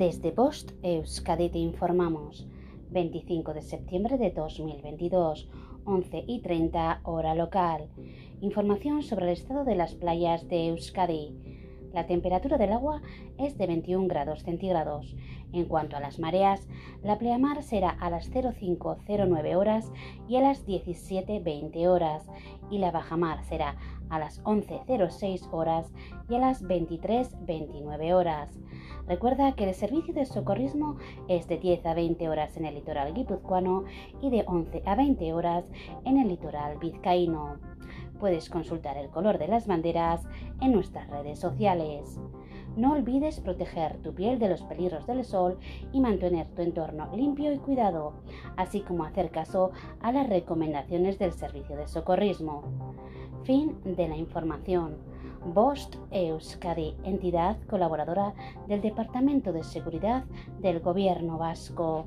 Desde Post Euskadi te informamos. 25 de septiembre de 2022, 11 y 30 hora local. Información sobre el estado de las playas de Euskadi. La temperatura del agua es de 21 grados centígrados. En cuanto a las mareas, la pleamar será a las 0509 horas y a las 1720 horas y la bajamar será a las 11.06 horas y a las 23.29 horas. Recuerda que el servicio de socorrismo es de 10 a 20 horas en el litoral guipuzcoano y de 11 a 20 horas en el litoral vizcaíno. Puedes consultar el color de las banderas en nuestras redes sociales. No olvides proteger tu piel de los peligros del sol y mantener tu entorno limpio y cuidado, así como hacer caso a las recomendaciones del servicio de socorrismo. Fin de la información. Bost Euskadi, entidad colaboradora del Departamento de Seguridad del Gobierno Vasco.